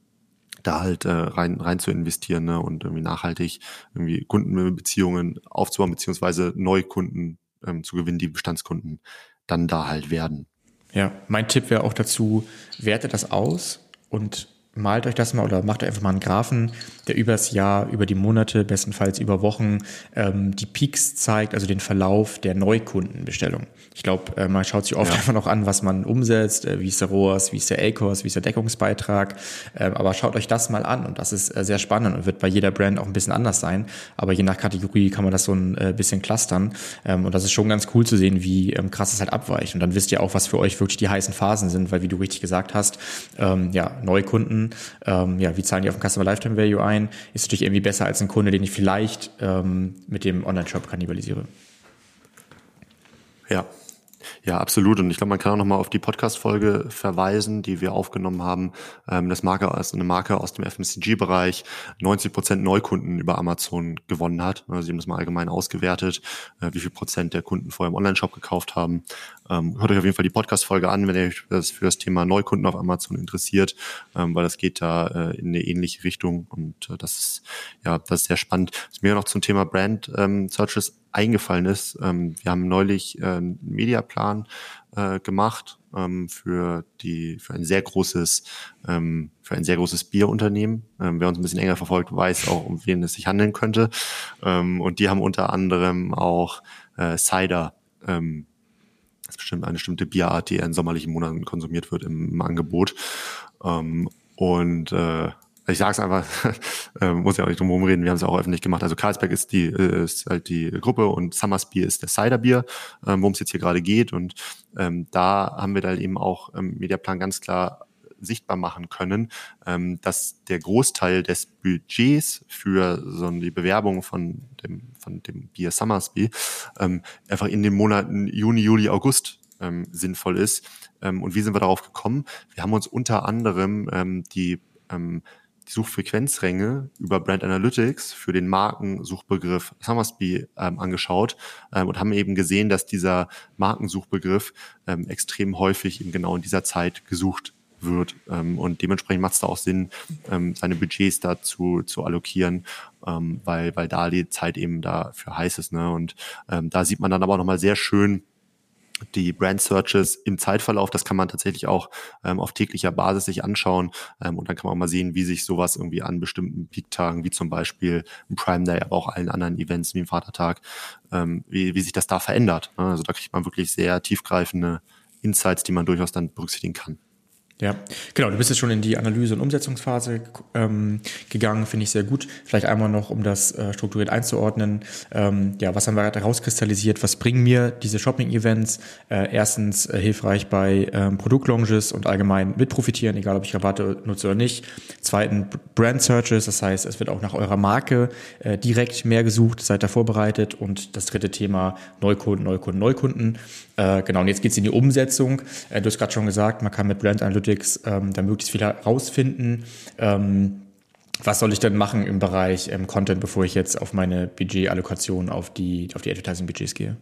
da halt äh, rein, rein zu investieren ne? und irgendwie nachhaltig irgendwie Kundenbeziehungen aufzubauen, beziehungsweise Neukunden ähm, zu gewinnen, die Bestandskunden dann da halt werden. Ja, mein Tipp wäre auch dazu, wertet das aus und malt euch das mal oder macht einfach mal einen Graphen, der übers Jahr, über die Monate, bestenfalls über Wochen ähm, die Peaks zeigt, also den Verlauf der Neukundenbestellung. Ich glaube, äh, man schaut sich oft ja. einfach noch an, was man umsetzt, äh, wie ist der ROAS, wie ist der ACOS, wie ist der Deckungsbeitrag. Äh, aber schaut euch das mal an und das ist äh, sehr spannend und wird bei jeder Brand auch ein bisschen anders sein. Aber je nach Kategorie kann man das so ein äh, bisschen clustern. Ähm, und das ist schon ganz cool zu sehen, wie ähm, krass es halt abweicht. Und dann wisst ihr auch, was für euch wirklich die heißen Phasen sind, weil wie du richtig gesagt hast, ähm, ja, Neukunden, ähm, ja, wie zahlen die auf den Customer Lifetime Value ein, ist natürlich irgendwie besser als ein Kunde, den ich vielleicht ähm, mit dem Online-Shop kannibalisiere. Ja, ja, absolut. Und ich glaube, man kann auch nochmal auf die Podcast-Folge verweisen, die wir aufgenommen haben. Ähm, das Marke ist eine Marke aus dem FMCG-Bereich 90 Prozent Neukunden über Amazon gewonnen hat. Also sie haben das mal allgemein ausgewertet, äh, wie viel Prozent der Kunden vorher im Online-Shop gekauft haben. Ähm, hört euch auf jeden Fall die Podcast-Folge an, wenn ihr euch für das Thema Neukunden auf Amazon interessiert, ähm, weil das geht da äh, in eine ähnliche Richtung und äh, das ist ja das ist sehr spannend. Was mir noch zum Thema Brand ähm, Searches eingefallen ist. Ähm, wir haben neulich äh, einen Mediaplan äh, gemacht ähm, für die für ein sehr großes ähm, für ein sehr großes Bierunternehmen. Ähm, wer uns ein bisschen enger verfolgt, weiß auch, um wen es sich handeln könnte. Ähm, und die haben unter anderem auch äh, Cider ähm, das ist bestimmt eine bestimmte Bierart, die in sommerlichen Monaten konsumiert wird im, im Angebot. Und äh, ich sage es einfach, [laughs] äh, muss ja auch nicht drum reden, wir haben es auch öffentlich gemacht. Also Carlsberg ist die äh, ist halt die Gruppe und Summersbier ist der Ciderbier, ähm, worum es jetzt hier gerade geht. Und ähm, da haben wir dann eben auch im Mediaplan ganz klar sichtbar machen können, ähm, dass der Großteil des Budgets für so die Bewerbung von dem von dem Bier Summersby ähm, einfach in den Monaten Juni, Juli, August ähm, sinnvoll ist. Ähm, und wie sind wir darauf gekommen? Wir haben uns unter anderem ähm, die ähm, die Suchfrequenzränge über Brand Analytics für den Markensuchbegriff Summersby ähm, angeschaut ähm, und haben eben gesehen, dass dieser Markensuchbegriff ähm, extrem häufig eben genau in dieser Zeit gesucht wird. Ähm, und dementsprechend macht es da auch Sinn, ähm, seine Budgets dazu zu allokieren, ähm, weil, weil da die Zeit eben dafür heiß ist. Ne? Und da sieht man dann aber nochmal sehr schön, die Brand Searches im Zeitverlauf, das kann man tatsächlich auch ähm, auf täglicher Basis sich anschauen ähm, und dann kann man auch mal sehen, wie sich sowas irgendwie an bestimmten Peak-Tagen, wie zum Beispiel im Prime Day, aber auch allen anderen Events wie im Vatertag, ähm, wie, wie sich das da verändert. Also da kriegt man wirklich sehr tiefgreifende Insights, die man durchaus dann berücksichtigen kann. Ja, genau. Du bist jetzt schon in die Analyse- und Umsetzungsphase ähm, gegangen, finde ich sehr gut. Vielleicht einmal noch, um das äh, strukturiert einzuordnen. Ähm, ja, was haben wir gerade herauskristallisiert? Was bringen mir diese Shopping-Events? Äh, erstens äh, hilfreich bei ähm, Produktlaunches und allgemein mitprofitieren, egal ob ich Rabatte nutze oder nicht. Zweitens Brand Searches, das heißt, es wird auch nach eurer Marke äh, direkt mehr gesucht, seid da vorbereitet. Und das dritte Thema Neukunden, Neukunden, Neukunden. Äh, genau, und jetzt geht's in die Umsetzung. Äh, du hast gerade schon gesagt, man kann mit Brand Analytics ähm, da möglichst viel herausfinden. Ähm, was soll ich denn machen im Bereich ähm, Content, bevor ich jetzt auf meine Budgetallokation auf die, auf die Advertising-Budgets gehe?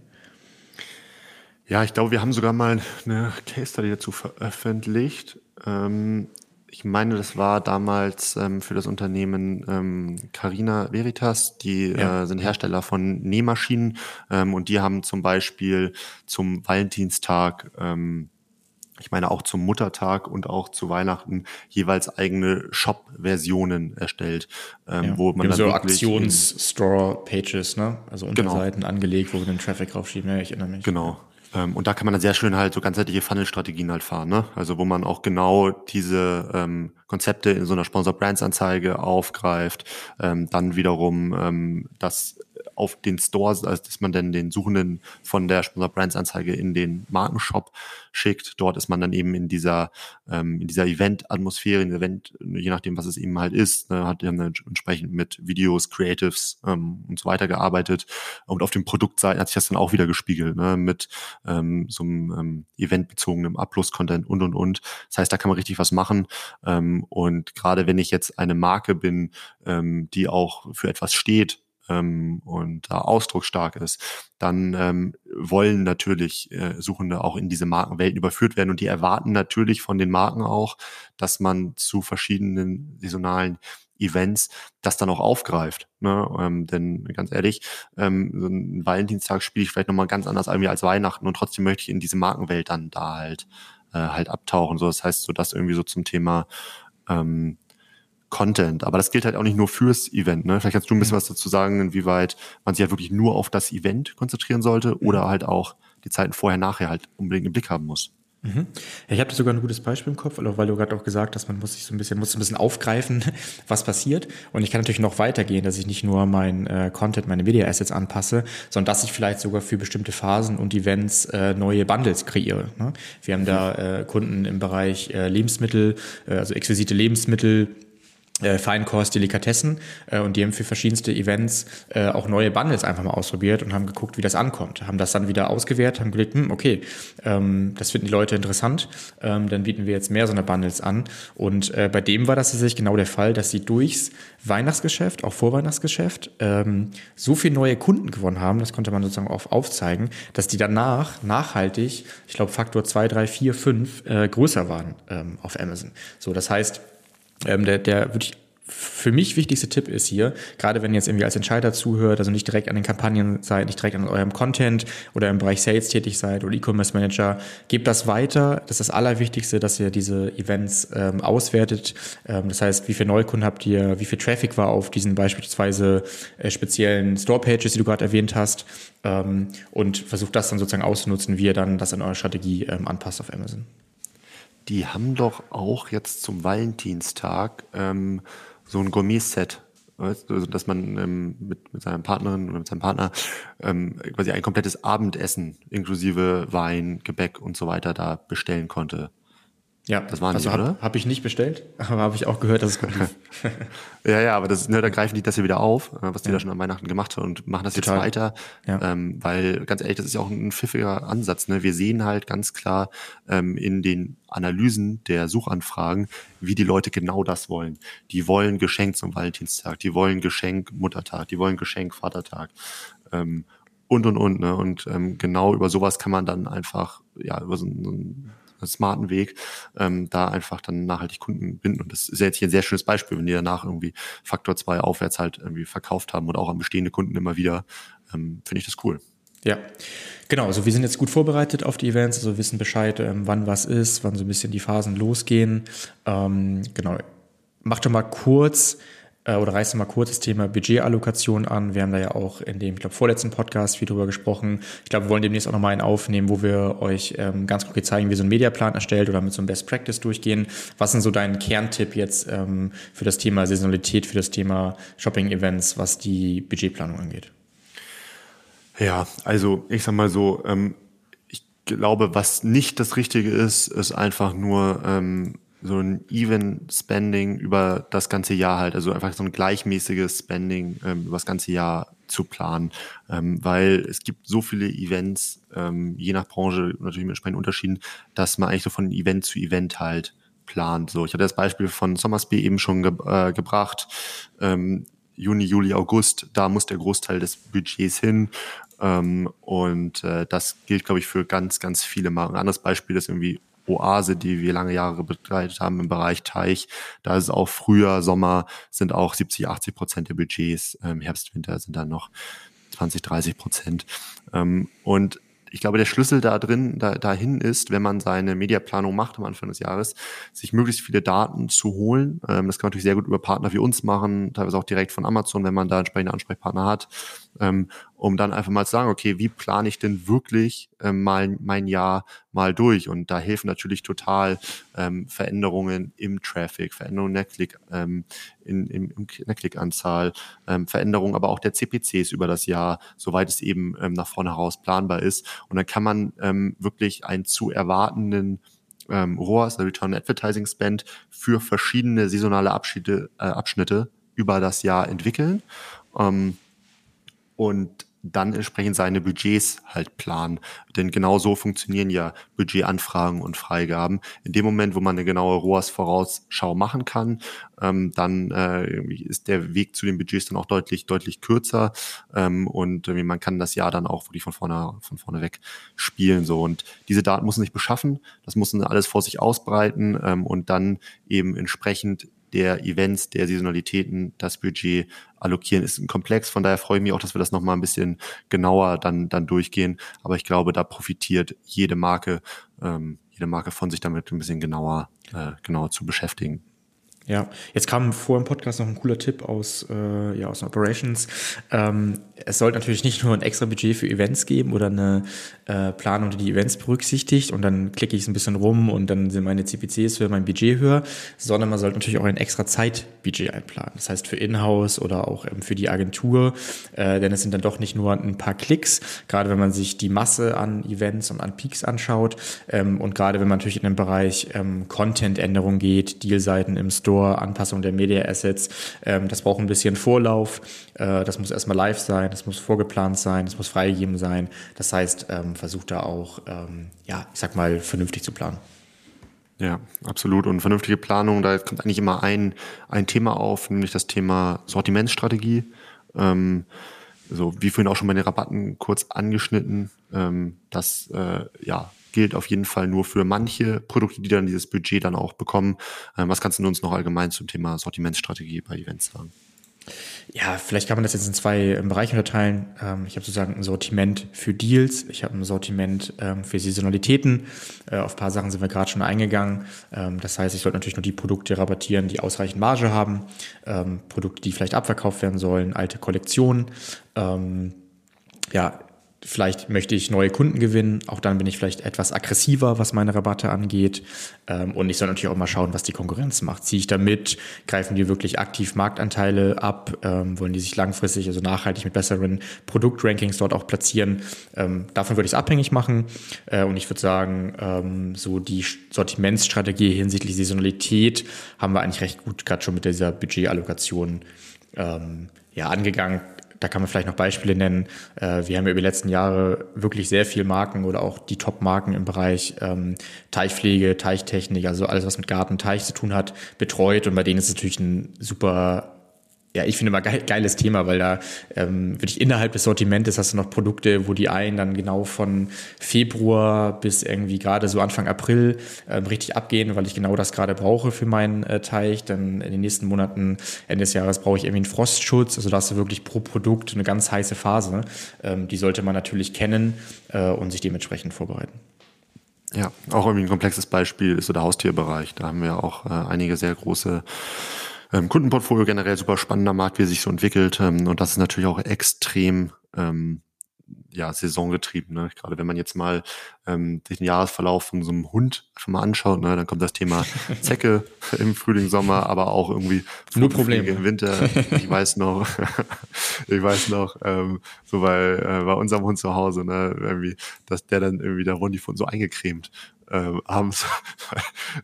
Ja, ich glaube, wir haben sogar mal eine Case Study dazu veröffentlicht. Ähm, ich meine, das war damals ähm, für das Unternehmen ähm, Carina Veritas. Die ja. äh, sind Hersteller von Nähmaschinen ähm, und die haben zum Beispiel zum Valentinstag, ähm, ich meine auch zum Muttertag und auch zu Weihnachten jeweils eigene Shop-Versionen erstellt, ähm, ja. wo man dann so Aktions-Store-Pages, ne? Also Unterseiten genau. angelegt, wo wir den Traffic draufschieben. Ja, ich erinnere mich. Genau. Ähm, und da kann man dann sehr schön halt so ganzheitliche Funnel-Strategien halt fahren, ne? Also wo man auch genau diese ähm, Konzepte in so einer Sponsor-Brands-Anzeige aufgreift, ähm, dann wiederum ähm, das auf den Stores, also dass man dann den Suchenden von der Sponsor Brands Anzeige in den Markenshop schickt. Dort ist man dann eben in dieser, ähm, in dieser Event-Atmosphäre, in Event, je nachdem, was es eben halt ist, ne, hat dann entsprechend mit Videos, Creatives ähm, und so weiter gearbeitet. Und auf den Produktseiten hat sich das dann auch wieder gespiegelt, ne, mit ähm, so einem ähm, eventbezogenen Upload-Content und und und. Das heißt, da kann man richtig was machen. Ähm, und gerade wenn ich jetzt eine Marke bin, ähm, die auch für etwas steht, ähm, und da ausdrucksstark ist, dann ähm, wollen natürlich äh, Suchende auch in diese Markenwelten überführt werden und die erwarten natürlich von den Marken auch, dass man zu verschiedenen saisonalen Events das dann auch aufgreift. Ne? Ähm, denn ganz ehrlich, ähm, so ein Valentinstag spiele ich vielleicht nochmal ganz anders als Weihnachten und trotzdem möchte ich in diese Markenwelt dann da halt äh, halt abtauchen. So, das heißt, so das irgendwie so zum Thema ähm, Content. Aber das gilt halt auch nicht nur fürs Event. Ne? Vielleicht kannst du ein bisschen mhm. was dazu sagen, inwieweit man sich halt wirklich nur auf das Event konzentrieren sollte mhm. oder halt auch die Zeiten vorher, nachher halt unbedingt im Blick haben muss. Mhm. Ja, ich habe sogar ein gutes Beispiel im Kopf, weil du gerade auch gesagt hast, man muss sich so ein bisschen, muss ein bisschen aufgreifen, [laughs] was passiert. Und ich kann natürlich noch weitergehen, dass ich nicht nur mein äh, Content, meine Media Assets anpasse, sondern dass ich vielleicht sogar für bestimmte Phasen und Events äh, neue Bundles kreiere. Ne? Wir haben da äh, Kunden im Bereich äh, Lebensmittel, äh, also exquisite Lebensmittel, äh, Feinkost, Delikatessen äh, und die haben für verschiedenste Events äh, auch neue Bundles einfach mal ausprobiert und haben geguckt, wie das ankommt. Haben das dann wieder ausgewertet, haben gelegt, hm, okay, ähm, das finden die Leute interessant, ähm, dann bieten wir jetzt mehr so eine Bundles an. Und äh, bei dem war das tatsächlich genau der Fall, dass sie durchs Weihnachtsgeschäft, auch Vorweihnachtsgeschäft, ähm, so viele neue Kunden gewonnen haben, das konnte man sozusagen auch aufzeigen, dass die danach nachhaltig, ich glaube Faktor 2, 3, 4, 5 äh, größer waren ähm, auf Amazon. So, das heißt, ähm, der, der wirklich für mich wichtigste Tipp ist hier, gerade wenn ihr jetzt irgendwie als Entscheider zuhört, also nicht direkt an den Kampagnen seid, nicht direkt an eurem Content oder im Bereich Sales tätig seid oder E-Commerce Manager, gebt das weiter. Das ist das Allerwichtigste, dass ihr diese Events ähm, auswertet. Ähm, das heißt, wie viel Neukunden habt ihr, wie viel Traffic war auf diesen beispielsweise äh, speziellen Store-Pages, die du gerade erwähnt hast, ähm, und versucht das dann sozusagen auszunutzen, wie ihr dann das in eurer Strategie ähm, anpasst auf Amazon die haben doch auch jetzt zum Valentinstag ähm, so ein Gourmet-Set. Also, dass man ähm, mit, mit seiner Partnerin oder mit seinem Partner ähm, quasi ein komplettes Abendessen inklusive Wein, Gebäck und so weiter da bestellen konnte. Ja, das waren also die, oder? Habe ich nicht bestellt, [laughs] aber habe ich auch gehört, dass es gut lief. [laughs] ja, ja, aber das, ne, da greifen die das ja wieder auf, äh, was die ja. da schon an Weihnachten gemacht haben und machen das Total. jetzt weiter. Ja. Ähm, weil, ganz ehrlich, das ist ja auch ein pfiffiger Ansatz. Ne? Wir sehen halt ganz klar ähm, in den Analysen der Suchanfragen, wie die Leute genau das wollen. Die wollen Geschenk zum Valentinstag, die wollen Geschenk Muttertag, die wollen Geschenk Vatertag. Ähm, und und und, ne? Und ähm, genau über sowas kann man dann einfach, ja, über so, so ein smarten Weg, ähm, da einfach dann nachhaltig Kunden binden. Und das ist ja jetzt hier ein sehr schönes Beispiel, wenn die danach irgendwie Faktor 2 aufwärts halt irgendwie verkauft haben und auch an bestehende Kunden immer wieder, ähm, finde ich das cool. Ja, genau. Also wir sind jetzt gut vorbereitet auf die Events, also wissen Bescheid, ähm, wann was ist, wann so ein bisschen die Phasen losgehen. Ähm, genau. Mach doch mal kurz äh, oder reißt mal kurz das Thema Budgetallokation an. Wir haben da ja auch in dem, ich glaube, vorletzten Podcast viel drüber gesprochen. Ich glaube, wir wollen demnächst auch nochmal einen aufnehmen, wo wir euch ähm, ganz konkret zeigen, wie so ein Mediaplan erstellt oder mit so einem Best Practice durchgehen. Was sind so dein Kerntipp jetzt ähm, für das Thema Saisonalität, für das Thema Shopping-Events, was die Budgetplanung angeht? Ja, also ich sag mal so, ähm, ich glaube, was nicht das Richtige ist, ist einfach nur ähm, so ein Even Spending über das ganze Jahr halt, also einfach so ein gleichmäßiges Spending ähm, über das ganze Jahr zu planen, ähm, weil es gibt so viele Events, ähm, je nach Branche natürlich mit entsprechenden Unterschieden, dass man eigentlich so von Event zu Event halt plant. So, ich hatte das Beispiel von Sommersby eben schon ge äh, gebracht. Ähm, Juni, Juli, August, da muss der Großteil des Budgets hin. Ähm, und äh, das gilt, glaube ich, für ganz, ganz viele Marken. Ein anderes Beispiel ist irgendwie Oase, die wir lange Jahre begleitet haben im Bereich Teich. Da ist auch Frühjahr, Sommer sind auch 70, 80 Prozent der Budgets. Ähm, Herbst, Winter sind dann noch 20, 30 Prozent. Ähm, und ich glaube, der Schlüssel da drin, da, dahin ist, wenn man seine Mediaplanung macht am Anfang des Jahres, sich möglichst viele Daten zu holen. Ähm, das kann man natürlich sehr gut über Partner wie uns machen, teilweise auch direkt von Amazon, wenn man da entsprechende Ansprechpartner hat ähm, um dann einfach mal zu sagen, okay, wie plane ich denn wirklich ähm, mal mein Jahr mal durch? Und da helfen natürlich total ähm, Veränderungen im Traffic, Veränderungen der Klick, ähm, in, in, in der Klickanzahl, ähm, Veränderungen aber auch der CPCs über das Jahr, soweit es eben ähm, nach vorne heraus planbar ist. Und dann kann man ähm, wirklich einen zu erwartenden ähm, ROAS, der Return Advertising Spend, für verschiedene saisonale Abschnitte, äh, Abschnitte über das Jahr entwickeln. Ähm, und dann entsprechend seine Budgets halt planen. Denn genau so funktionieren ja Budgetanfragen und Freigaben. In dem Moment, wo man eine genaue ROAS-Vorausschau machen kann, ähm, dann äh, ist der Weg zu den Budgets dann auch deutlich, deutlich kürzer. Ähm, und äh, man kann das Jahr dann auch wirklich von vorne, von vorne weg spielen. So. Und diese Daten muss man sich beschaffen. Das muss man alles vor sich ausbreiten ähm, und dann eben entsprechend der Events, der Saisonalitäten das Budget allokieren, ist ein Komplex. Von daher freue ich mich auch, dass wir das nochmal ein bisschen genauer dann, dann durchgehen. Aber ich glaube, da profitiert jede Marke, ähm, jede Marke von sich damit ein bisschen genauer, äh, genauer zu beschäftigen. Ja, jetzt kam vor im Podcast noch ein cooler Tipp aus, äh, ja, aus Operations. Ähm, es sollte natürlich nicht nur ein extra Budget für Events geben oder eine äh, Planung, die die Events berücksichtigt und dann klicke ich es ein bisschen rum und dann sind meine CPCs für mein Budget höher, sondern man sollte natürlich auch ein extra Zeitbudget einplanen. Das heißt für Inhouse oder auch ähm, für die Agentur, äh, denn es sind dann doch nicht nur ein paar Klicks, gerade wenn man sich die Masse an Events und an Peaks anschaut ähm, und gerade wenn man natürlich in den Bereich ähm, Content-Änderung geht, Dealseiten im Store, Store, Anpassung der Media Assets. Ähm, das braucht ein bisschen Vorlauf. Äh, das muss erstmal live sein, das muss vorgeplant sein, das muss freigegeben sein. Das heißt, ähm, versucht da auch, ähm, ja, ich sag mal, vernünftig zu planen. Ja, absolut. Und vernünftige Planung, da kommt eigentlich immer ein, ein Thema auf, nämlich das Thema Sortimentsstrategie. Ähm, so wie vorhin auch schon bei den Rabatten kurz angeschnitten, ähm, dass äh, ja gilt auf jeden Fall nur für manche Produkte, die dann dieses Budget dann auch bekommen. Ähm, was kannst du uns noch allgemein zum Thema Sortimentsstrategie bei Events sagen? Ja, vielleicht kann man das jetzt in zwei ähm, Bereiche unterteilen. Ähm, ich habe sozusagen ein Sortiment für Deals, ich habe ein Sortiment für Saisonalitäten. Äh, auf ein paar Sachen sind wir gerade schon eingegangen. das heißt, ich sollte natürlich nur die Produkte rabattieren, die ausreichend Marge haben, Produkte, die vielleicht abverkauft werden sollen, alte Kollektionen. ja, Vielleicht möchte ich neue Kunden gewinnen. Auch dann bin ich vielleicht etwas aggressiver, was meine Rabatte angeht. Ähm, und ich soll natürlich auch mal schauen, was die Konkurrenz macht. Ziehe ich da mit? Greifen die wirklich aktiv Marktanteile ab? Ähm, wollen die sich langfristig, also nachhaltig mit besseren Produktrankings dort auch platzieren? Ähm, davon würde ich es abhängig machen. Äh, und ich würde sagen, so die Sortimentsstrategie hinsichtlich Saisonalität haben wir eigentlich recht gut gerade schon mit dieser Budgetallokation ja, angegangen da kann man vielleicht noch Beispiele nennen. Äh, wir haben ja über die letzten Jahre wirklich sehr viel Marken oder auch die Top-Marken im Bereich ähm, Teichpflege, Teichtechnik, also alles, was mit Garten, Teich zu tun hat, betreut. Und bei denen ist es natürlich ein super ja, ich finde immer geil, geiles Thema, weil da ähm, wirklich innerhalb des Sortimentes hast du noch Produkte, wo die einen dann genau von Februar bis irgendwie gerade so Anfang April ähm, richtig abgehen, weil ich genau das gerade brauche für meinen äh, Teich. Dann in den nächsten Monaten, Ende des Jahres, brauche ich irgendwie einen Frostschutz. Also da hast du wirklich pro Produkt eine ganz heiße Phase. Ähm, die sollte man natürlich kennen äh, und sich dementsprechend vorbereiten. Ja, auch irgendwie ein komplexes Beispiel ist so der Haustierbereich. Da haben wir auch äh, einige sehr große ähm, Kundenportfolio generell super spannender Markt, wie sich so entwickelt. Ähm, und das ist natürlich auch extrem ähm, ja, saisongetrieben. Ne? Gerade wenn man jetzt mal ähm, den Jahresverlauf von so einem Hund schon mal anschaut, ne? dann kommt das Thema [laughs] Zecke im Frühling, Sommer, aber auch irgendwie nur Probleme im Winter. [laughs] Ich weiß noch, [laughs] ich weiß noch, ähm, so bei, äh, bei unserem Hund zu Hause, ne, irgendwie, dass der dann irgendwie der Rundi von so eingecremt ähm, abends,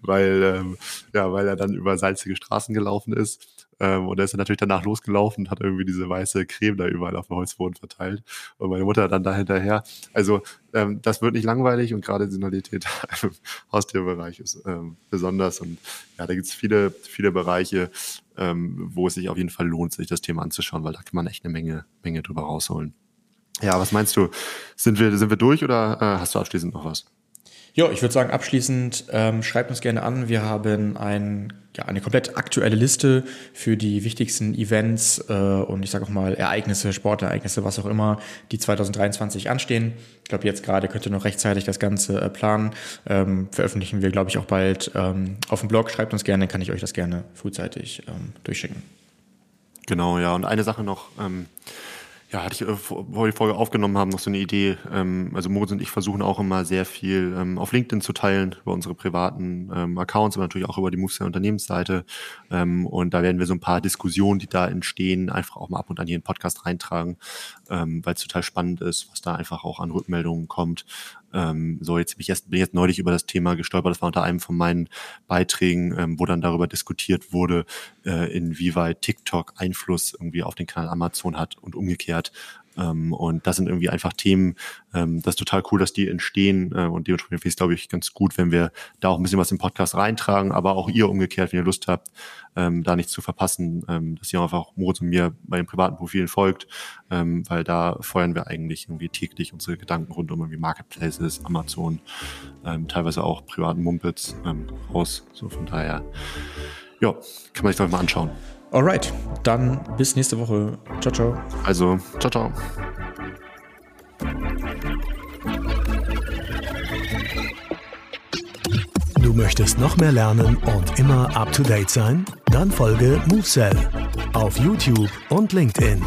weil, ähm, ja, weil er dann über salzige Straßen gelaufen ist. Ähm, und er ist dann natürlich danach losgelaufen und hat irgendwie diese weiße Creme da überall auf dem Holzboden verteilt. Und meine Mutter dann da hinterher. Also ähm, das wird nicht langweilig und gerade Saisonalität [laughs] im Haustierbereich ist ähm, besonders. Und ja, da gibt es viele, viele Bereiche, ähm, wo es sich auf jeden Fall lohnt, sich das Thema anzuschauen, weil da kann man echt eine Menge, Menge drüber rausholen. Ja, was meinst du? Sind wir, sind wir durch oder äh, hast du abschließend noch was? Ja, ich würde sagen, abschließend ähm, schreibt uns gerne an. Wir haben ein, ja, eine komplett aktuelle Liste für die wichtigsten Events äh, und ich sage auch mal Ereignisse, Sportereignisse, was auch immer, die 2023 anstehen. Ich glaube, jetzt gerade könnt ihr noch rechtzeitig das Ganze äh, planen. Ähm, veröffentlichen wir, glaube ich, auch bald ähm, auf dem Blog. Schreibt uns gerne, kann ich euch das gerne frühzeitig ähm, durchschicken. Genau, ja. Und eine Sache noch. Ja, hatte ich, äh, vor wir die Folge aufgenommen haben, noch so eine Idee. Ähm, also Moritz und ich versuchen auch immer sehr viel ähm, auf LinkedIn zu teilen, über unsere privaten ähm, Accounts, aber natürlich auch über die Moveset Unternehmensseite. Ähm, und da werden wir so ein paar Diskussionen, die da entstehen, einfach auch mal ab und an hier in den Podcast reintragen, ähm, weil es total spannend ist, was da einfach auch an Rückmeldungen kommt. Ähm, so, jetzt bin ich, erst, bin jetzt neulich über das Thema gestolpert. Das war unter einem von meinen Beiträgen, ähm, wo dann darüber diskutiert wurde, äh, inwieweit TikTok Einfluss irgendwie auf den Kanal Amazon hat und umgekehrt. Ähm, und das sind irgendwie einfach Themen, ähm, das ist total cool, dass die entstehen. Äh, und dementsprechend finde ich es, glaube ich, ganz gut, wenn wir da auch ein bisschen was im Podcast reintragen, aber auch ihr umgekehrt, wenn ihr Lust habt, ähm, da nichts zu verpassen, ähm, dass ihr einfach Moritz und mir bei den privaten Profilen folgt, ähm, weil da feuern wir eigentlich irgendwie täglich unsere Gedanken rund um irgendwie Marketplaces, Amazon, ähm, teilweise auch privaten Mumpits ähm, raus. So von daher, ja, kann man sich doch mal anschauen. Alright, dann bis nächste Woche. Ciao, ciao. Also, ciao, ciao. Du möchtest noch mehr lernen und immer up to date sein? Dann folge MoveSell auf YouTube und LinkedIn.